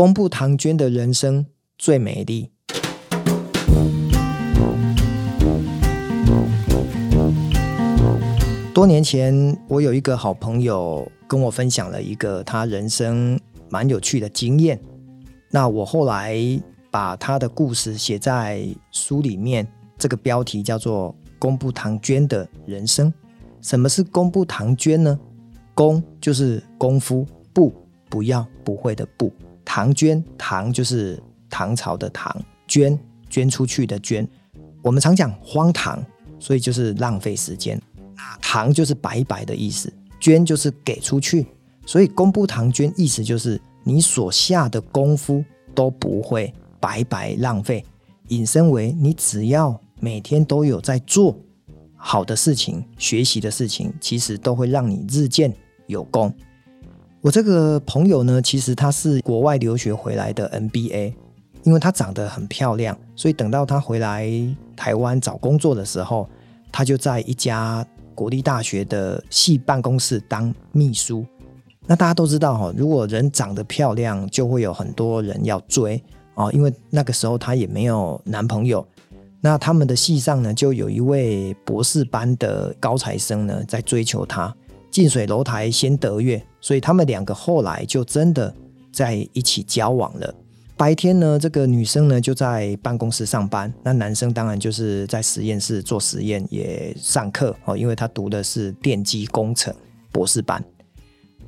公布唐娟的人生最美丽。多年前，我有一个好朋友跟我分享了一个他人生蛮有趣的经验。那我后来把他的故事写在书里面，这个标题叫做《公布唐娟的人生》。什么是公布唐娟呢？公就是功夫，不不要不会的不。唐捐，唐就是唐朝的唐，捐捐出去的捐。我们常讲荒唐，所以就是浪费时间。唐就是白白的意思，捐就是给出去，所以公布唐捐意思就是你所下的功夫都不会白白浪费。引申为你只要每天都有在做好的事情、学习的事情，其实都会让你日渐有功。我这个朋友呢，其实他是国外留学回来的 NBA，因为他长得很漂亮，所以等到他回来台湾找工作的时候，他就在一家。国立大学的系办公室当秘书，那大家都知道哈，如果人长得漂亮，就会有很多人要追啊。因为那个时候他也没有男朋友，那他们的系上呢，就有一位博士班的高材生呢，在追求他。近水楼台先得月，所以他们两个后来就真的在一起交往了。白天呢，这个女生呢就在办公室上班，那男生当然就是在实验室做实验，也上课哦，因为他读的是电机工程博士班。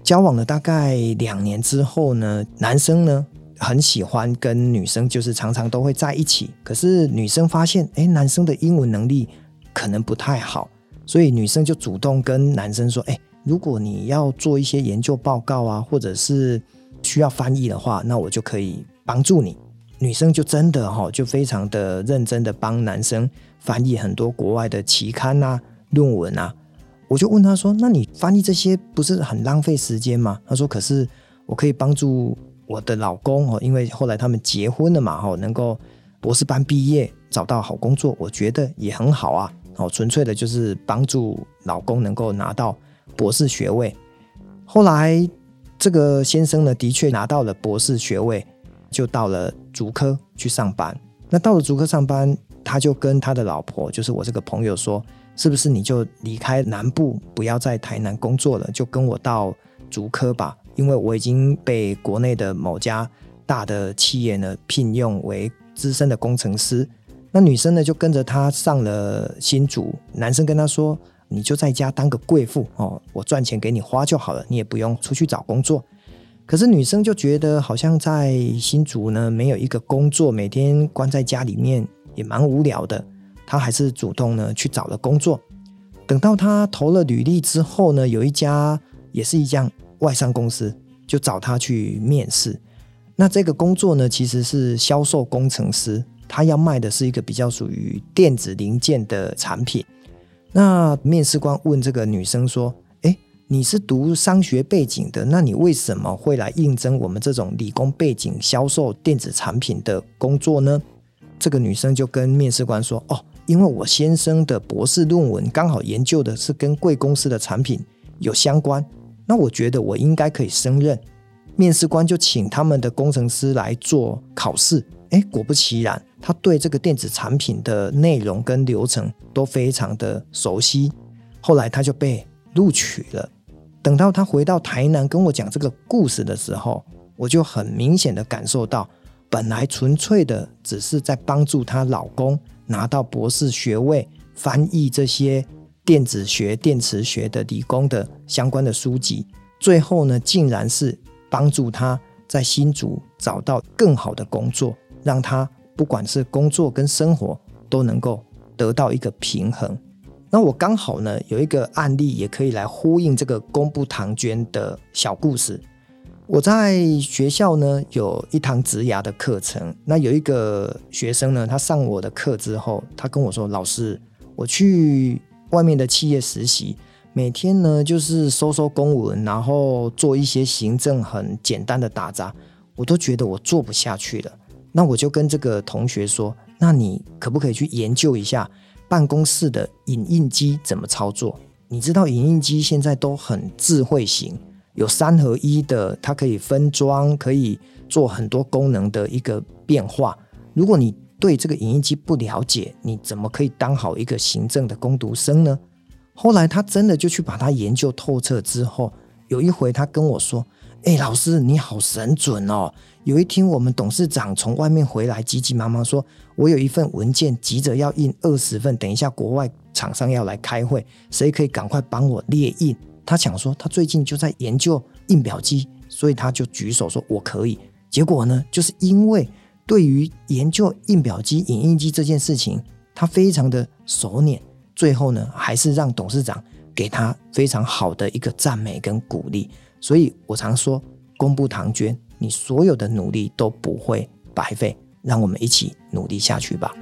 交往了大概两年之后呢，男生呢很喜欢跟女生，就是常常都会在一起。可是女生发现，哎，男生的英文能力可能不太好，所以女生就主动跟男生说，哎，如果你要做一些研究报告啊，或者是需要翻译的话，那我就可以。帮助你，女生就真的哈，就非常的认真的帮男生翻译很多国外的期刊啊、论文啊。我就问他说：“那你翻译这些不是很浪费时间吗？”他说：“可是我可以帮助我的老公哦，因为后来他们结婚了嘛，哈，能够博士班毕业找到好工作，我觉得也很好啊。哦，纯粹的就是帮助老公能够拿到博士学位。后来这个先生呢，的确拿到了博士学位。”就到了竹科去上班。那到了竹科上班，他就跟他的老婆，就是我这个朋友说：“是不是你就离开南部，不要在台南工作了，就跟我到竹科吧？因为我已经被国内的某家大的企业呢聘用为资深的工程师。”那女生呢就跟着他上了新竹。男生跟他说：“你就在家当个贵妇哦，我赚钱给你花就好了，你也不用出去找工作。”可是女生就觉得好像在新竹呢，没有一个工作，每天关在家里面也蛮无聊的。她还是主动呢去找了工作。等到她投了履历之后呢，有一家也是一家外商公司就找她去面试。那这个工作呢，其实是销售工程师，他要卖的是一个比较属于电子零件的产品。那面试官问这个女生说，你是读商学背景的，那你为什么会来应征我们这种理工背景销售电子产品的工作呢？这个女生就跟面试官说：“哦，因为我先生的博士论文刚好研究的是跟贵公司的产品有相关，那我觉得我应该可以胜任。”面试官就请他们的工程师来做考试。诶，果不其然，他对这个电子产品的内容跟流程都非常的熟悉。后来他就被录取了。等到他回到台南跟我讲这个故事的时候，我就很明显的感受到，本来纯粹的只是在帮助她老公拿到博士学位，翻译这些电子学、电磁学的理工的相关的书籍，最后呢，竟然是帮助她在新竹找到更好的工作，让他不管是工作跟生活都能够得到一个平衡。那我刚好呢有一个案例，也可以来呼应这个公布唐娟的小故事。我在学校呢有一堂职涯的课程，那有一个学生呢，他上我的课之后，他跟我说：“老师，我去外面的企业实习，每天呢就是收收公文，然后做一些行政很简单的打杂，我都觉得我做不下去了。”那我就跟这个同学说：“那你可不可以去研究一下？”办公室的影印机怎么操作？你知道影印机现在都很智慧型，有三合一的，它可以分装，可以做很多功能的一个变化。如果你对这个影印机不了解，你怎么可以当好一个行政的工读生呢？后来他真的就去把它研究透彻之后，有一回他跟我说：“哎，老师你好神准哦！有一天我们董事长从外面回来，急急忙忙说，我有一份文件急着要印二十份，等一下国外厂商要来开会，谁可以赶快帮我列印？他想说他最近就在研究印表机，所以他就举手说我可以。结果呢，就是因为对于研究印表机、影印机这件事情，他非常的熟练。”最后呢，还是让董事长给他非常好的一个赞美跟鼓励。所以我常说，公布唐娟，你所有的努力都不会白费。让我们一起努力下去吧。